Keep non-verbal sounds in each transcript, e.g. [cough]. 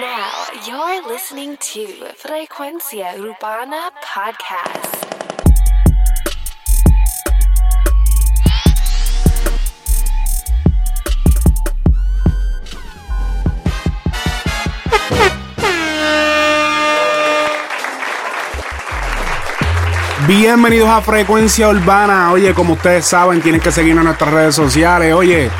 now you're listening to Frecuencia Urbana Podcast. Bienvenidos a Frecuencia Urbana. Oye, como ustedes saben, tienen que seguirnos en nuestras redes sociales. Oye,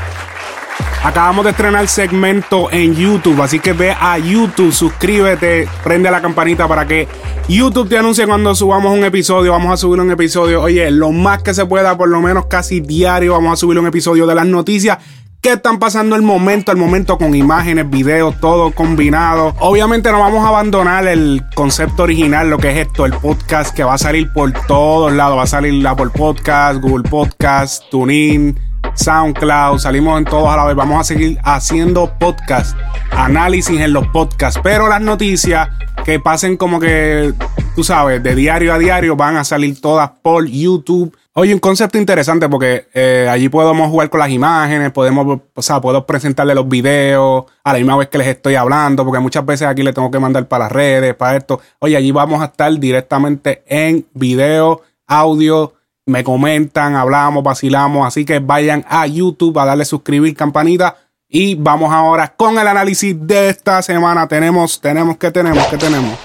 acabamos de estrenar segmento en YouTube, así que ve a YouTube, suscríbete, prende la campanita para que YouTube te anuncie cuando subamos un episodio. Vamos a subir un episodio, oye, lo más que se pueda, por lo menos casi diario, vamos a subir un episodio de las noticias qué están pasando el momento, el momento con imágenes, videos, todo combinado. Obviamente no vamos a abandonar el concepto original, lo que es esto, el podcast que va a salir por todos lados. Va a salir Apple Podcast, Google Podcast, TuneIn, SoundCloud, salimos en todos a la vez. Vamos a seguir haciendo podcast, análisis en los podcasts, pero las noticias que pasen como que, tú sabes, de diario a diario van a salir todas por YouTube Oye, un concepto interesante porque eh, allí podemos jugar con las imágenes, podemos, o sea, puedo presentarle los videos a la misma vez que les estoy hablando, porque muchas veces aquí le tengo que mandar para las redes, para esto. Oye, allí vamos a estar directamente en video, audio, me comentan, hablamos, vacilamos, así que vayan a YouTube a darle suscribir, campanita. Y vamos ahora con el análisis de esta semana. Tenemos, tenemos, ¿qué tenemos? ¿Qué tenemos?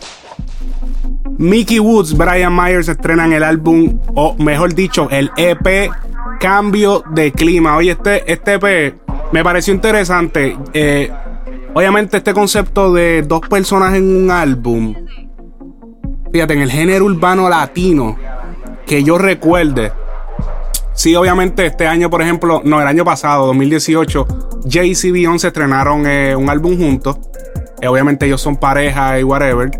Mickey Woods, Brian Myers estrenan el álbum, o mejor dicho, el EP Cambio de Clima. Oye, este, este EP me pareció interesante. Eh, obviamente, este concepto de dos personas en un álbum. Fíjate, en el género urbano latino, que yo recuerde. Sí, obviamente, este año, por ejemplo, no, el año pasado, 2018, Jay-Z y Beyoncé estrenaron eh, un álbum juntos. Eh, obviamente, ellos son pareja y whatever.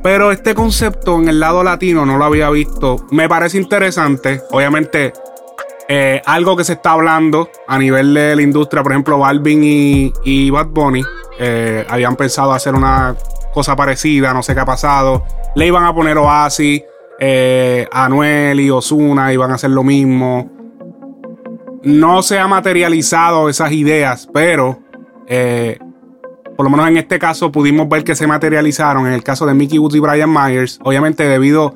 Pero este concepto en el lado latino no lo había visto. Me parece interesante. Obviamente, eh, algo que se está hablando a nivel de la industria, por ejemplo, Balvin y, Bad Bunny habían pensado hacer una cosa parecida, no sé qué ha pasado. Le iban a poner Oasis, eh, Anuel y Osuna iban a hacer lo mismo. No se ha materializado esas ideas, pero eh, por lo menos en este caso pudimos ver que se materializaron en el caso de Mickey Woods y Brian Myers, obviamente debido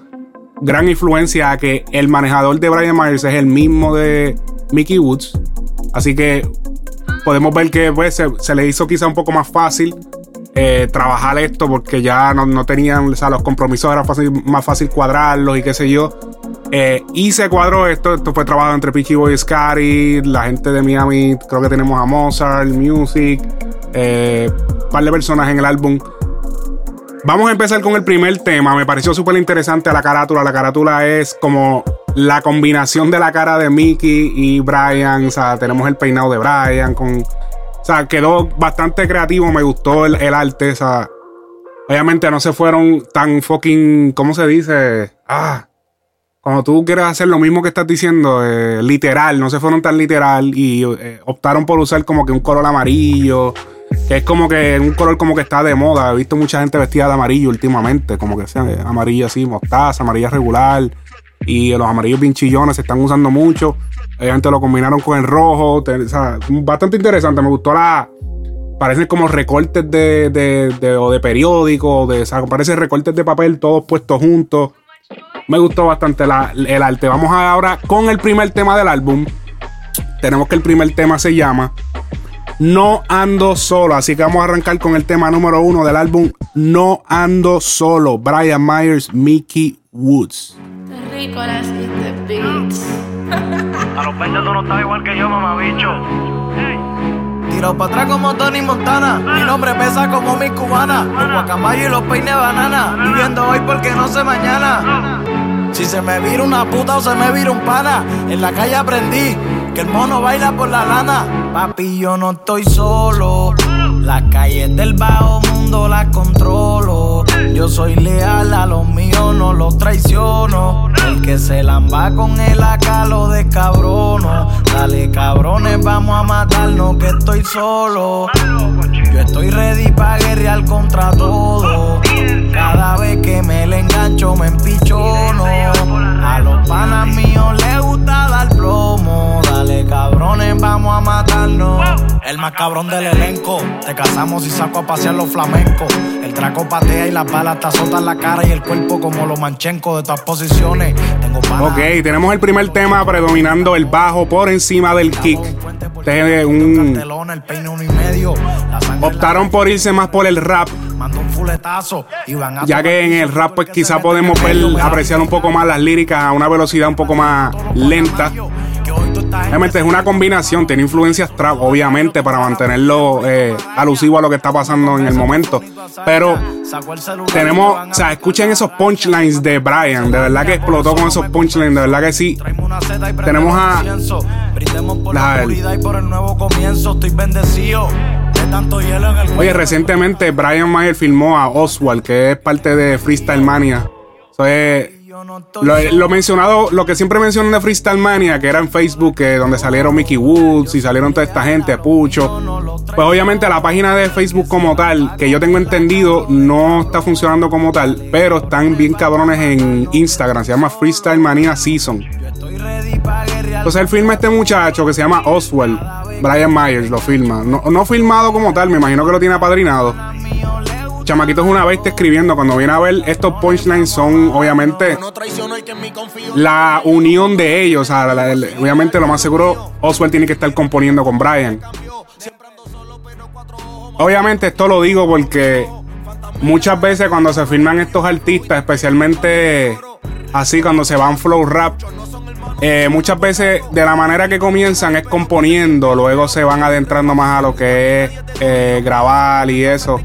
gran influencia a que el manejador de Brian Myers es el mismo de Mickey Woods, así que podemos ver que pues, se, le hizo quizá un poco más fácil eh, trabajar esto porque ya no, tenían, o sea, los compromisos era más fácil cuadrarlos y qué sé yo. Eh, y se cuadró esto, esto fue trabajado entre Peachy Boy Scary, la gente de Miami, creo que tenemos a Mozart, Music, eh, par de personas en el álbum. Vamos a empezar con el primer tema. Me pareció súper interesante la carátula. La carátula es como la combinación de la cara de Mickey y Brian. O sea, tenemos el peinado de Brian con. Sea, quedó bastante creativo. Me gustó el, arte. O sea, obviamente no se fueron tan fucking. ¿Cómo se dice? Ah. Cuando tú quieres hacer lo mismo que estás diciendo, eh, literal, no se fueron tan literal y eh, optaron por usar como que un color amarillo que es como que un color como que está de moda. He visto mucha gente vestida de amarillo últimamente, como que sea amarillo así, mostaza, amarilla regular. Y los amarillos pinchillones se están usando mucho. Obviamente lo combinaron con el rojo. Bastante interesante. Me gustó la. Parecen como recortes de, de, de, o de periódico, de, o sea, parecen recortes de papel todos puestos juntos. Me gustó bastante el arte. Vamos ahora con el primer tema del álbum. Tenemos que el primer tema se llama no ando solo. Así que vamos a arrancar con el tema número uno del álbum No ando solo. Brian Myers, Mickey Woods. [laughs] A los 20 tú no estás igual que yo, mamabicho. Tiro para atrás como Tony Montana. Mi nombre pesa como mi cubana. Los guacamayos y los peines banana. Viviendo hoy porque no sé mañana. Si se me vira una puta o se me vira un pana. En la calle aprendí que el mono baila por la lana. Papi, yo no estoy solo. Las calles del bajo mundo las controlo. Yo soy leal a los míos, no los traiciono. El que se lamba con el acá lo descabrono. Dale cabrones, vamos a matarnos que estoy solo. Yo estoy ready para guerrear contra todo. Cada vez que me le engancho me empichono. A los panas míos les gusta cabrones, vamos a matarnos. El más cabrón del elenco. Te casamos y saco a pasear los flamencos. El traco patea y las balas te azotan la cara y el cuerpo como los manchencos de todas posiciones. Tengo. Ok, tenemos el primer tema predominando el bajo por encima del kick. Este es un- Cartelón, el peine uno y medio. La sangre en la Optaron por irse más por el rap, Mando un fuletazo y van a ya que en el rap pues quizá podemos ver, apreciar un poco más las líricas a una velocidad un poco más lenta. Obviamente es una combinación, tiene influencias trap, obviamente, para mantenerlo eh, alusivo a lo que está pasando en el momento. Pero tenemos, o sea, escuchen esos punchlines de Brian, de verdad que explotó con esos punchlines, de verdad que sí. Tenemos a- Oye, recientemente Brian Mayer filmó a Oswald, que es parte de Freestyle Mania. Eso Lo, mencionado, lo que siempre mencionan de Freestyle Mania, que era en Facebook, que donde salieron Mickey Woods y salieron toda esta gente, Pucho. Pues obviamente la página de Facebook como tal, que yo tengo entendido, no está funcionando como tal, pero están bien cabrones en Instagram, se llama Freestyle Mania Season. Entonces él filma a este muchacho que se llama Oswald, Brian Myers lo filma. No, no filmado como tal, me imagino que lo tiene apadrinado. Chamaquito es una bestia escribiendo. Cuando viene a ver, estos punchlines son obviamente la unión de ellos. O sea, la- la- obviamente lo más seguro, Oswald tiene que estar componiendo con Brian. Obviamente esto lo digo porque muchas veces cuando se firman estos artistas, especialmente así cuando se van flow rap, eh, muchas veces de la manera que comienzan es componiendo, luego se van adentrando más a lo que es eh, grabar y eso.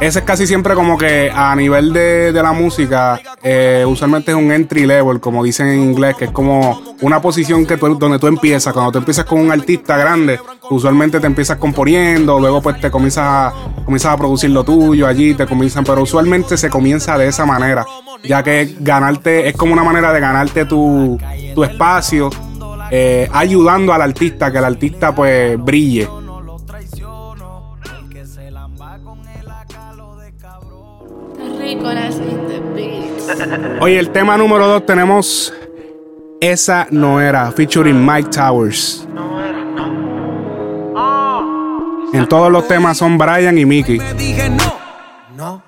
Ese es casi siempre como que a nivel de, de la música, eh, usualmente es un entry level, como dicen en inglés, que es como una posición que tú, donde tú empiezas. Cuando tú empiezas con un artista grande, usualmente te empiezas componiendo, luego pues te comienzas a, comienzas a producir lo tuyo allí, te comienzan, pero usualmente se comienza de esa manera, ya que ganarte es como una manera de ganarte tu, tu espacio, eh, ayudando al artista, que el artista pues brille. Oye, el tema número dos tenemos Esa no era, featuring Mike Towers. En todos los temas son Brian y Mickey. No,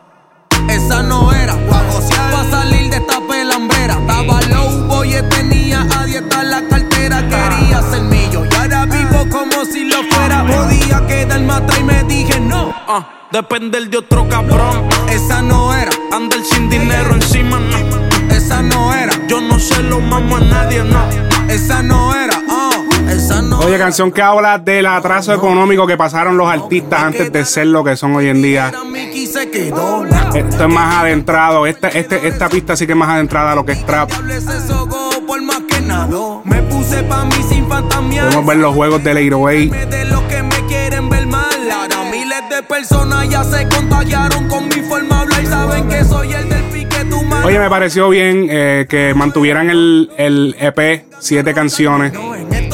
Podía quedarme atrás y me dije no. Ah, depender de otro cabrón. Esa no era. Andar sin dinero encima, no. Esa no era. Yo no se lo mamo a nadie, no. Esa no era. ah, esa no Oye, canción que habla del atraso económico que pasaron los artistas antes de ser lo que son hoy en día. Esto es más adentrado. Esta, este, esta pista sí que es más adentrada a lo que es trap. Podemos ver los juegos del 808. Miles de personas ya se contagiaron con mi forma de hablar. Y saben que soy el del pique tu mano. Oye, me pareció bien eh, que mantuvieran el, el EP, siete canciones.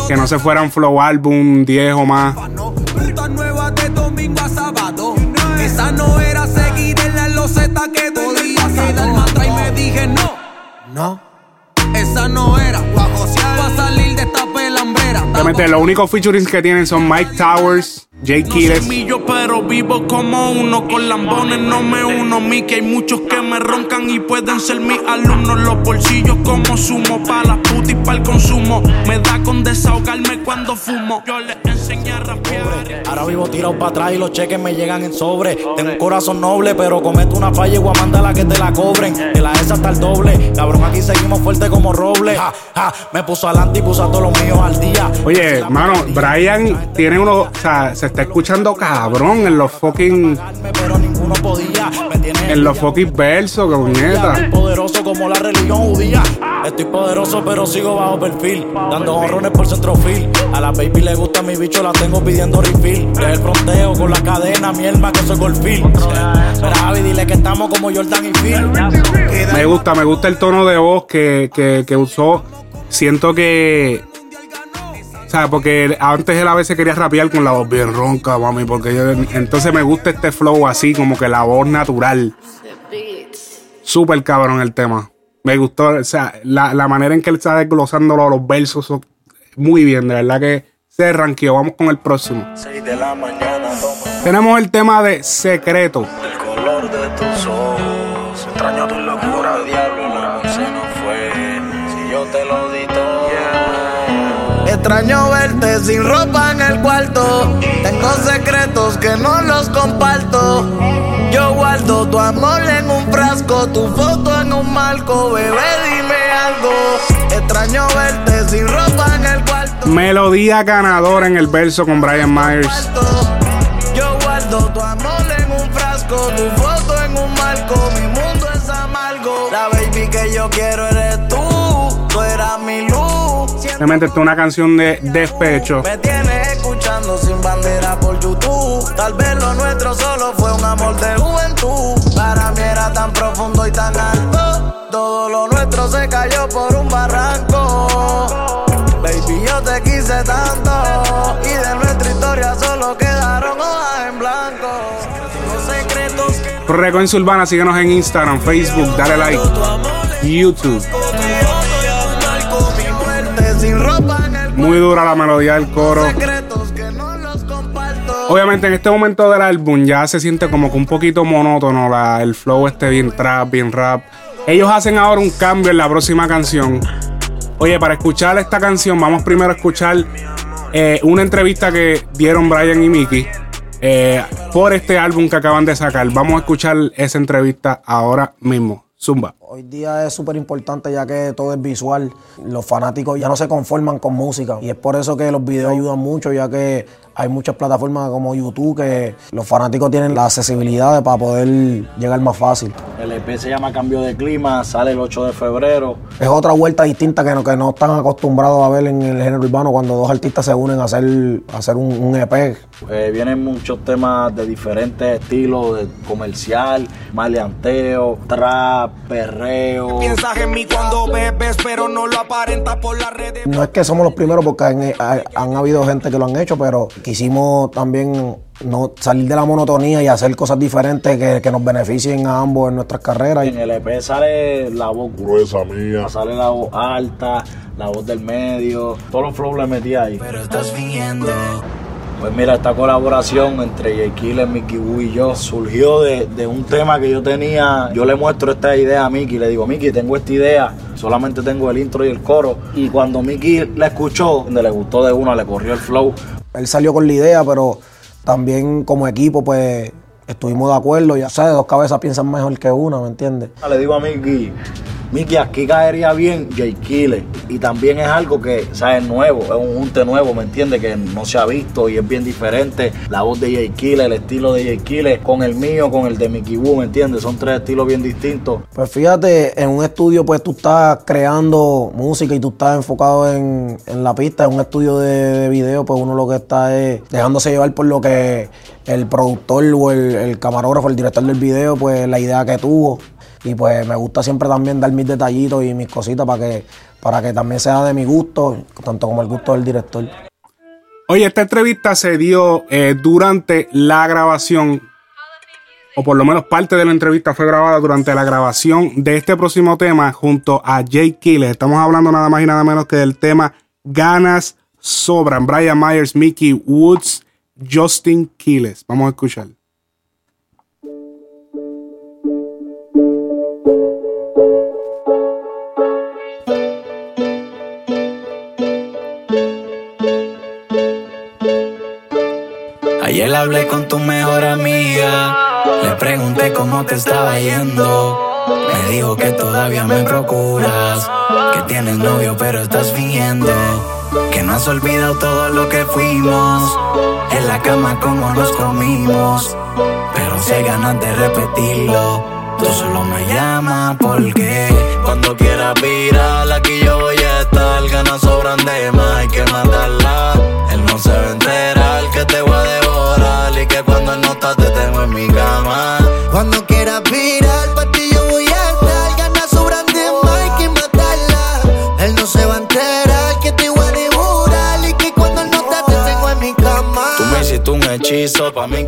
Que no se fueran flow álbum, 10 o más. Rutas nuevas de domingo a sábado. Esa no era seguir en la loseta que podía quedarme atrás. Y me dije no. No. Esa no era. Pa' salir de esta pelambrera. Obviamente, los únicos featurings que tienen son Mike Towers, Jay No soy Kiles. millo, pero vivo como uno. Con lambones no me uno. Mi que hay muchos que me roncan y pueden ser mis alumnos. Los bolsillos como sumo. Pa' las putas y pa' el consumo. Me da con desahogarme cuando fumo. Yo les enseñé a rapear. Ahora vivo tirado para atrás y los cheques me llegan en sobre. Tengo un corazón noble, pero cometo una falla y voy a mandarla que te la cobren. De la esa hasta el doble. Cabrón, aquí seguimos fuerte como roble. Ja, ja, me puso adelante y puso a todos los míos al día. Oye, mano, Brian tiene uno, o sea, se está escuchando cabrón en los fucking, en los fucking versos, coñeta. poderoso como la religión judía. Estoy poderoso, pero sigo bajo perfil. Dando honrones por centrofil. A la baby le gusta mi bicho, la tengo pidiendo refill. Es el fronteo con la cadena, mi alma que soy golfil. Pero Javi, dile que estamos como Jordan y Phil. Me gusta, me gusta el tono de voz que, que, que usó. Siento que. O sea, porque antes él a veces quería rapear con la voz bien ronca, mami, porque yo, entonces me gusta este flow así, como que la voz natural. Súper cabrón el tema. Me gustó, o sea, la, la manera en que él está desglosando los, versos, son muy bien, de verdad que. este ranqueo. Vamos con el próximo. 6 de la mañana, toma Tenemos el tema de secreto. el color de tus ojos. Extraño verte sin ropa en el cuarto. Tengo secretos que no los comparto. Yo guardo tu amor en un frasco, tu foto en un marco. Bebé, dime algo. Extraño verte sin ropa en el cuarto. Melodía ganadora en el verso con Brian Myers. Yo guardo tu amor en un frasco, tu foto en un marco. Mi mundo es amargo. La baby que yo quiero eres tú. Tú eras mi luz. Esta es una canción de despecho. me tienes escuchando sin bandera por YouTube. Tal vez lo nuestro solo fue un amor de juventud. Para mí era tan profundo y tan alto. Todo lo nuestro se cayó por un barranco. Baby, yo te quise tanto. Y de nuestra historia solo quedaron hojas en blanco. Los secretos Frecuencia Urbana, síguenos en Instagram, Facebook, dale like, YouTube. Muy dura la melodía del coro. Obviamente en este momento del álbum ya se siente como que un poquito monótono la, el flow este bien trap, bien rap. Ellos hacen ahora un cambio en la próxima canción. Oye, para escuchar esta canción vamos primero a escuchar eh, una entrevista que dieron Brian y Mickey eh, por este álbum que acaban de sacar. Vamos a escuchar esa entrevista ahora mismo. Zumba. Hoy día es súper importante ya que todo es visual. Los fanáticos ya no se conforman con música. Y es por eso que los videos ayudan mucho, ya que hay muchas plataformas como YouTube que los fanáticos tienen la accesibilidad para poder llegar más fácil. El EP se llama Cambio de Clima, sale el 8 de febrero. Es otra vuelta distinta que no, que no están acostumbrados a ver en el género urbano cuando dos artistas se unen a hacer, a hacer un, un EP. Eh, vienen muchos temas de diferentes estilos, de comercial, maleanteo, trap, perreo. Piensas en mí cuando bebes, pero no lo aparentas por las redes. No es que somos los primeros porque han, ha- han habido gente que lo han hecho, pero quisimos también no salir de la monotonía y hacer cosas diferentes que, que nos beneficien a ambos en nuestras carreras. En el EP sale la voz gruesa mía. sale la voz alta, la voz del medio, todos los flows le metí ahí. Pero estás fingiendo. Pues mira, esta colaboración entre J. Killer, Mickey Wu y yo surgió de, de un tema que yo tenía. Yo le muestro esta idea a Mickey, le digo, Mickey, tengo esta idea, solamente tengo el intro y el coro. Y cuando Mickey la escuchó, donde le gustó de una, le corrió el flow. Él salió con la idea, pero también como equipo, pues estuvimos de acuerdo. Ya sabes, dos cabezas piensan mejor que una, ¿me entiendes? Le digo a Mickey, Mickey, aquí caería bien J. Killer. Y también es algo que, ¿sabes? Nuevo, es un junte nuevo, ¿me entiendes? Que no se ha visto y es bien diferente. La voz de J. Killer, el estilo de J. Killer, con el mío, con el de Mickey Wu, ¿me entiendes? Son tres estilos bien distintos. Pues fíjate, en un estudio pues tú estás creando música y tú estás enfocado en, en la pista, en un estudio de, de video pues uno lo que está es dejándose llevar por lo que el productor o el, el camarógrafo, el director del video pues la idea que tuvo y pues me gusta siempre también dar mis detallitos y mis cositas para que, para que también sea de mi gusto, tanto como el gusto del director. Oye, esta entrevista se dio eh, durante la grabación, o por lo menos parte de la entrevista fue grabada durante la grabación de este próximo tema junto a Jay Killer. Estamos hablando nada más y nada menos que del tema Ganas Sobran. Brian Myers, Mickey Woods, Justin Quiles. Vamos a escuchar. Ayer hablé con tu mejor amiga. Le pregunté cómo te estaba yendo. Me dijo que todavía me procuras. Que tienes novio, pero estás fingiendo. Que no has olvidado todo lo que fuimos. En la cama, como nos comimos. Pero hay ganas de repetirlo. Tú solo me llamas porque cuando quieras virar aquí yo voy a estar. Ganas sobran de más, hay que matarla.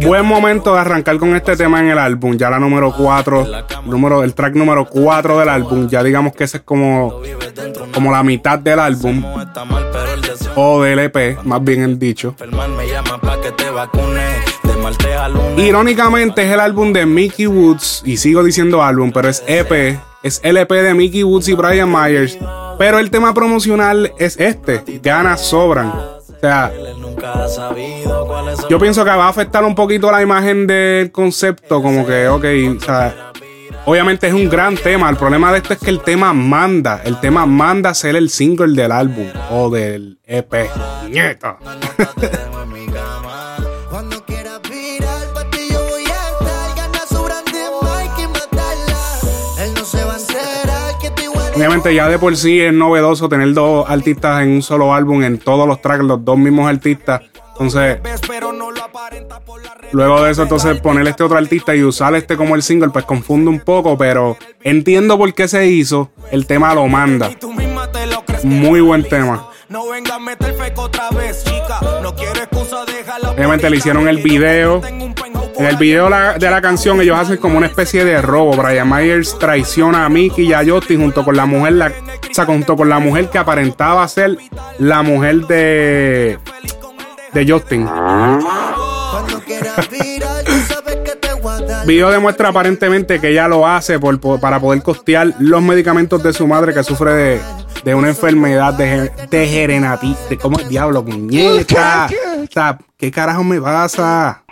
Buen momento de arrancar con este tema en el álbum. Ya la número 4, número, el track número 4 del álbum. Ya digamos que ese es como, como la mitad del álbum. o del EP, más bien el dicho. Irónicamente es el álbum de Mickey Woods, y sigo diciendo álbum, pero es EP, es el EP de Mickey Woods y Brian Myers, pero el tema promocional es este, ganas sobran. Sea, yo pienso que va a afectar un poquito la imagen del concepto, como que, ok, o sea, obviamente es un gran tema, el problema de esto es que el tema manda, el tema manda ser el single del álbum o del EP. Nieta. [laughs] [laughs] Obviamente ya de por sí es novedoso tener dos artistas en un solo álbum, en todos los tracks, los dos mismos artistas. Entonces, luego de eso, entonces poner este otro artista y usar este como el single, pues confunde un poco, pero entiendo por qué se hizo. El tema lo manda. Muy buen tema. No venga a meter otra vez, chica. No quiero. Obviamente le hicieron el video. En el video la- de la canción ellos hacen como una especie de robo. Brian Myers traiciona a Mickey y a Justin junto con la mujer, la, o sea, junto con la mujer que aparentaba ser la mujer de, de Justin. [laughs] Video demuestra aparentemente que ella lo hace por, por- para poder costear los medicamentos de su madre que sufre de, de una enfermedad de, degenerativa. De, ¿Cómo es diablo, muñeca? O sea, ¿qué carajo me pasa?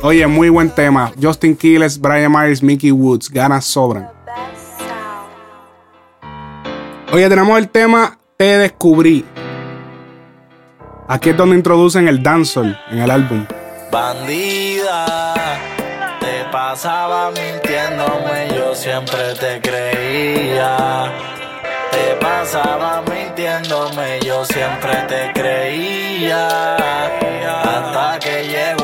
Oye, muy buen tema. Justin Quiles, Brian Myers, Mickey Woods. Ganas sobran. Oye, tenemos el tema Te descubrí. Aquí es donde introducen el dancehall en el álbum. Bandida, te pasaba mintiéndome, yo siempre te creía. Te pasaba mintiéndome, yo siempre te creía. Hasta que llegó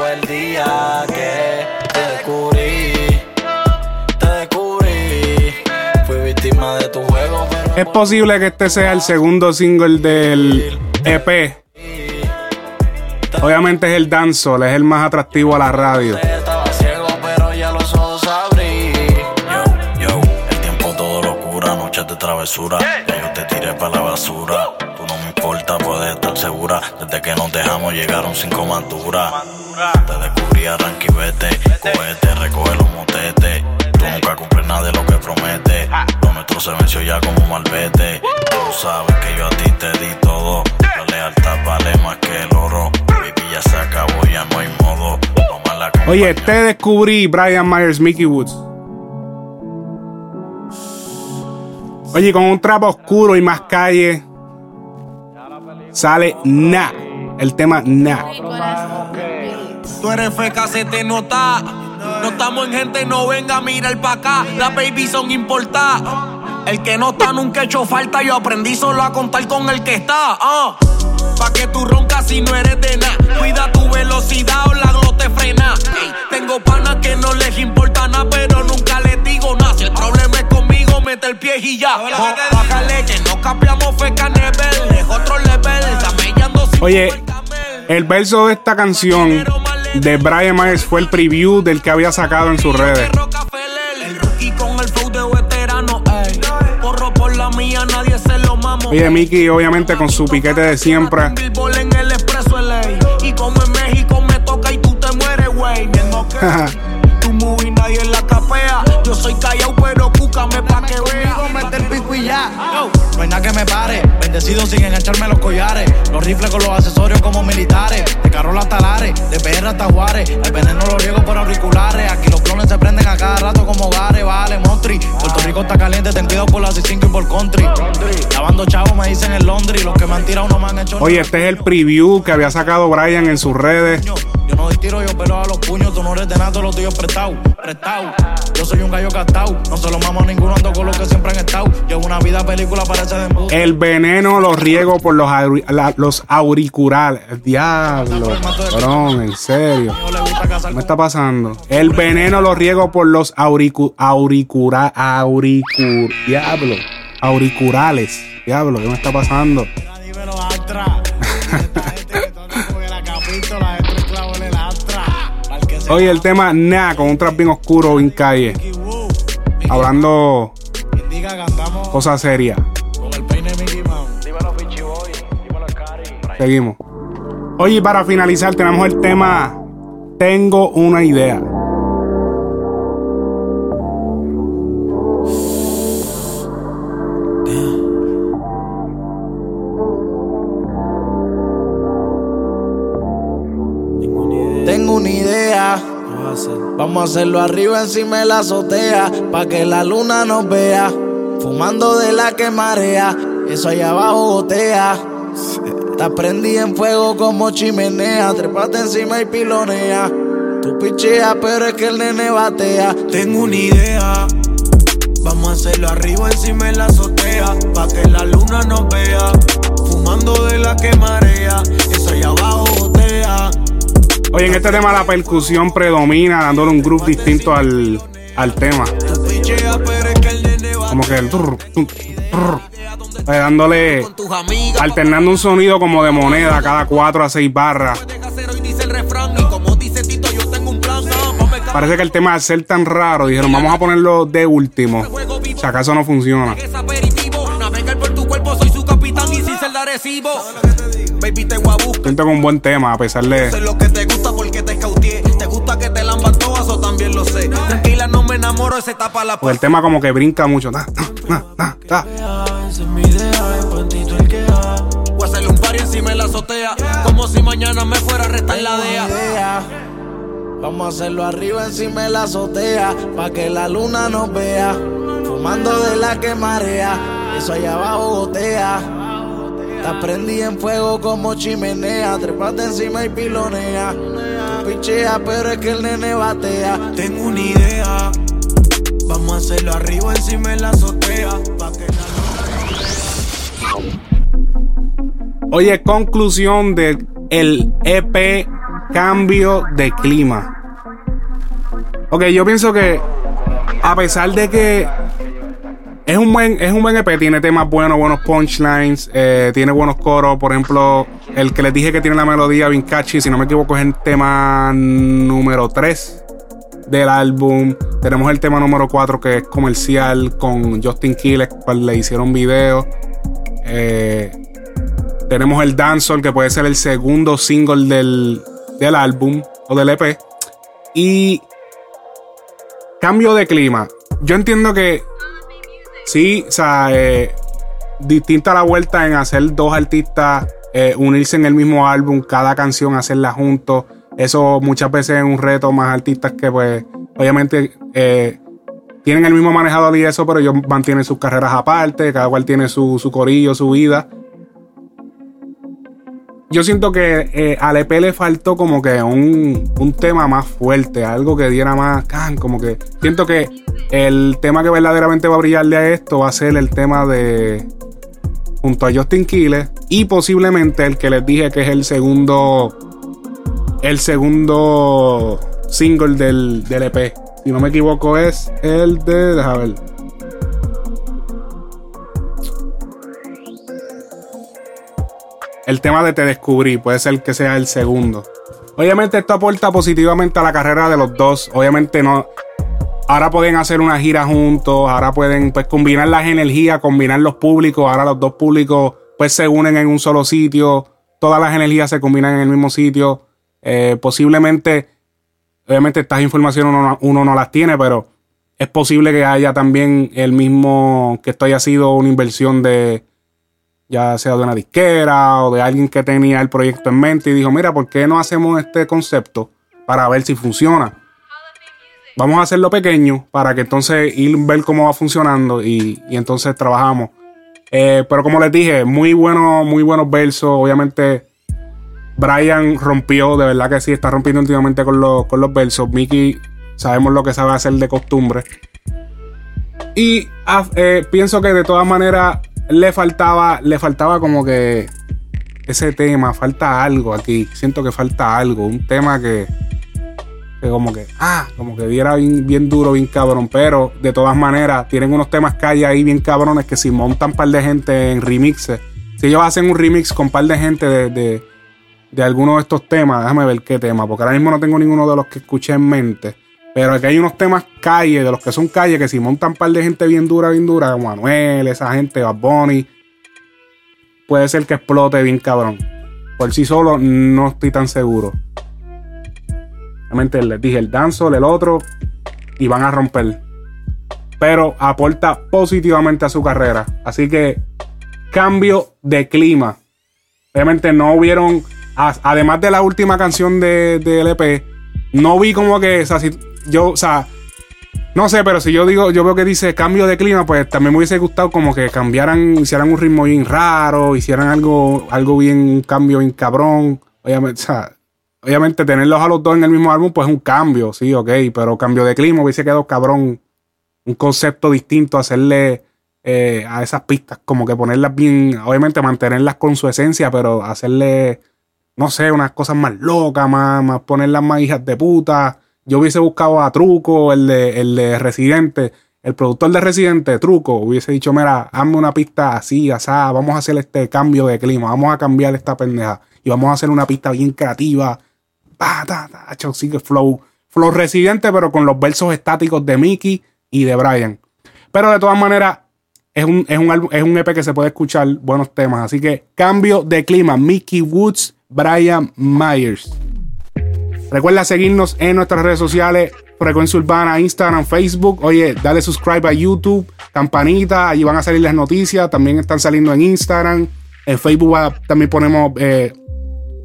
Es posible que este sea el segundo single del EP. Obviamente es el dancehall, es el más atractivo a la radio. Travesura. Ya yo te tiré para la basura. Tú no me importa, puedes estar segura. Desde que nos dejamos llegaron cinco manturas. Te descubrí, arranque y vete. Cohete, recoge los motetes. Tú nunca cumples nada de lo que prometes. Lo nuestro se venció ya como malvete. Tú sabes que yo a ti te di todo. La lealtad vale más que el oro. Baby, ya se acabó, ya no hay modo. La Oye, te descubrí Brian Myers, Mickey Woods. Oye, con un trapo oscuro y más calle, sale Na. El tema Na. Tú eres feca, se te nota. No estamos en gente, no venga a mirar pa' acá. Las baby son importadas. El que no está nunca he hecho falta. Yo aprendí solo a contar con el que está. ah. Pa' que tú roncas si no eres de nada. Cuida tu velocidad o la glote frena. Tengo panas que no les importa nada, pero nunca les digo nada. Si el problema es conmigo, mete el pie y ya. Oh, baja leche, no cambiamos feca nivel. Es otro level. Camellando sin Oye, el verso de esta canción de Brian Myers fue el preview del que había sacado en sus redes. Flow de veterano, ey. Porro por la mía, nadie se lo mamo. Oye, Mickey, obviamente con su piquete de siempre. Y [laughs] y. Yo soy callao, pero cúcame pa' que vea. mete el pico y ya. No hay nada que me pare. Bendecido sin engancharme los collares. Los rifles con los accesorios como militares. De carro hasta Lares, de PR hasta Juárez. El veneno lo riego por auriculares. Aquí los clones se prenden a cada rato como hogares. Vale, Montri. Puerto Rico está caliente, ten cuidado por las 5 y por country. Lavando chavos me dicen el Londres. Los que me han tirado no me han hecho Oye, este es el preview que había sacado Brian en sus redes. Yo no doy tiro, yo pelo a los puños. Tú no eres de nada, los tuyos prestados. Prestado. Yo soy un gallo gastado. No se lo mamo a ninguno, ando con los que siempre han estado. Una vida película, parece de embuste. El veneno lo riego por los, la- los auriculares. Diablo, cabrón, en serio. ¿Qué me está pasando? El veneno lo riego por los auricu auricura auricur diablo, auricurales. Diablo, ¿qué me está pasando? Oye, el tema Nah con un trap bien oscuro en calle. Hablando Diga, cantamos cosas serias. con el peine Mickey Mouse. Dímelo, Pichi Boy. Dímelo, Cari. Seguimos. Oye, y para finalizar, tenemos el tema Tengo una idea. Tengo una idea. Vamos a hacerlo arriba encima de la azotea. Pa' que la luna nos vea. Fumando de la que marea. Eso allá abajo gotea. Está prendida en fuego como chimenea. Trepate encima y pilonea. Tú picheas, pero es que el nene batea. Tengo una idea. Vamos a hacerlo arriba encima en la azotea. Pa' que la luna nos vea. Fumando de la que marea. Eso allá abajo botea. Oye, en este tema la percusión predomina, dándole un groove distinto al, al tema. Como que el... trrr, trrr. Eh, dándole... con. Alternando un sonido como de moneda cada 4 a 6 barras. Parece que el tema al ser tan raro, dijeron, vamos a ponerlo de último. Si acaso no funciona. Siento es un buen tema, a pesar de... Enamoro, ese tapa la Pues el tema como que brinca mucho. Pantito el que da. Voy a hacerle un party encima en la azotea. Como si mañana me fuera a restar la DEA. idea. Vamos a hacerlo arriba encima de la azotea. Pa' que la luna nos vea. Fumando de la que marea. Eso allá abajo gotea. Está prendida en fuego como chimenea. Trepate encima y pilonea. Tú picheas, pero es que el nene batea. Tengo una idea. Vamos a hacerlo arriba encima en la azotea. Pa' que la Oye, conclusión del el EP Cambio de Clima. Ok, yo pienso que a pesar de que es un buen, es un buen EP, tiene temas buenos, buenos punchlines, eh, tiene buenos coros. Por ejemplo, el que les dije que tiene la melodía bien catchy, si no me equivoco, es el tema número 3 del álbum. Tenemos el tema número 4 que es comercial con Justin Quiles, cual le hicieron video. Eh, tenemos el Dancehall, que puede ser el segundo single del, del álbum o del EP. Y cambio de clima. Yo entiendo que sí, o sea, eh, distinta la vuelta en hacer dos artistas eh, unirse en el mismo álbum, cada canción hacerla juntos. Eso muchas veces es un reto más artistas que pues obviamente eh, tienen el mismo manejador y eso, pero ellos mantienen sus carreras aparte, cada cual tiene su, su corillo, su vida. Yo siento que eh, al EP le faltó como que un, un tema más fuerte, algo que diera más can, como que siento que el tema que verdaderamente va a brillarle a esto va a ser el tema de junto a Justin Quiles y posiblemente el que les dije que es el segundo el segundo single del, del EP. Si no me equivoco es el de, déjame ver. El tema de Te Descubrí puede ser que sea el segundo. Obviamente esto aporta positivamente a la carrera de los dos. Obviamente no. Ahora pueden hacer una gira juntos. Ahora pueden pues combinar las energías, combinar los públicos. Ahora los dos públicos pues se unen en un solo sitio. Todas las energías se combinan en el mismo sitio. Eh, posiblemente, obviamente estas informaciones uno, no- las tiene, pero es posible que haya también el mismo, que esto haya sido una inversión de, ya sea de una disquera o de alguien que tenía el proyecto en mente y dijo, mira, ¿por qué no hacemos este concepto para ver si funciona? Vamos a hacerlo pequeño para que entonces ir ver cómo va funcionando y, y entonces trabajamos. Eh, pero como les dije, muy bueno, muy buenos versos. Obviamente, Brian rompió, de verdad que sí, está rompiendo últimamente con los, con los versos. Mickey, sabemos lo que sabe hacer de costumbre. Y ah, eh, pienso que de todas maneras le faltaba, le faltaba como que ese tema, falta algo aquí. Siento que falta algo, un tema que, que como que, ah, como que diera bien, bien duro, bien cabrón. Pero de todas maneras, tienen unos temas hay ahí bien cabrones que si montan un par de gente en remixes, si ellos hacen un remix con un par de gente de, de alguno de estos temas. Déjame ver qué tema, porque ahora mismo no tengo ninguno de los que escuché en mente. Pero aquí hay unos temas calle, de los que son calle, que si montan par de gente bien dura, bien dura, como Manuel, esa gente, Bad Bunny, puede ser que explote bien cabrón. Por sí solo no estoy tan seguro. Realmente les dije el danzo, el otro, y van a romper. Pero aporta positivamente a su carrera. Así que cambio de clima. Obviamente no hubieron, además de la última canción de, de LP, no vi como que, o sea, yo, o sea, no sé, pero si yo digo, yo veo que dice cambio de clima, pues también me hubiese gustado como que cambiaran, hicieran un ritmo bien raro, hicieran algo, algo bien, un cambio bien cabrón. Obviamente, obviamente tenerlos a los dos en el mismo álbum, pues es un cambio, sí, ok, pero cambio de clima hubiese quedado cabrón. Un concepto distinto, hacerle eh, a esas pistas, como que ponerlas bien, obviamente mantenerlas con su esencia, pero hacerle, no sé, unas cosas más locas, más, más ponerlas más hijas de puta. Yo hubiese buscado a Truco, el de, el de Residente, el productor de Residente, Truco, hubiese dicho, mira, hazme una pista así, asá, vamos a hacer este cambio de clima, vamos a cambiar esta pendeja y vamos a hacer una pista bien creativa. Pa, ta, sigue flow. Flow Residente, pero con los versos estáticos de Mickey y de Brian. Pero de todas maneras, es un, es un, es un EP que se puede escuchar buenos temas. Así que cambio de clima. Mickey Woods, Brian Myers. Recuerda seguirnos en nuestras redes sociales, Frecuencia Urbana, Instagram, Facebook. Oye, dale subscribe a YouTube, campanita, allí van a salir las noticias. También están saliendo en Instagram. En Facebook también ponemos eh,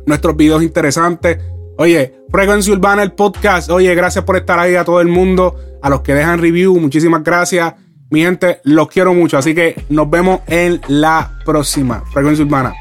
nuestros videos interesantes. Oye, Frecuencia Urbana, el podcast. Oye, gracias por estar ahí a todo el mundo. A los que dejan review, muchísimas gracias. Mi gente, los quiero mucho. Así que nos vemos en la próxima. Frecuencia Urbana.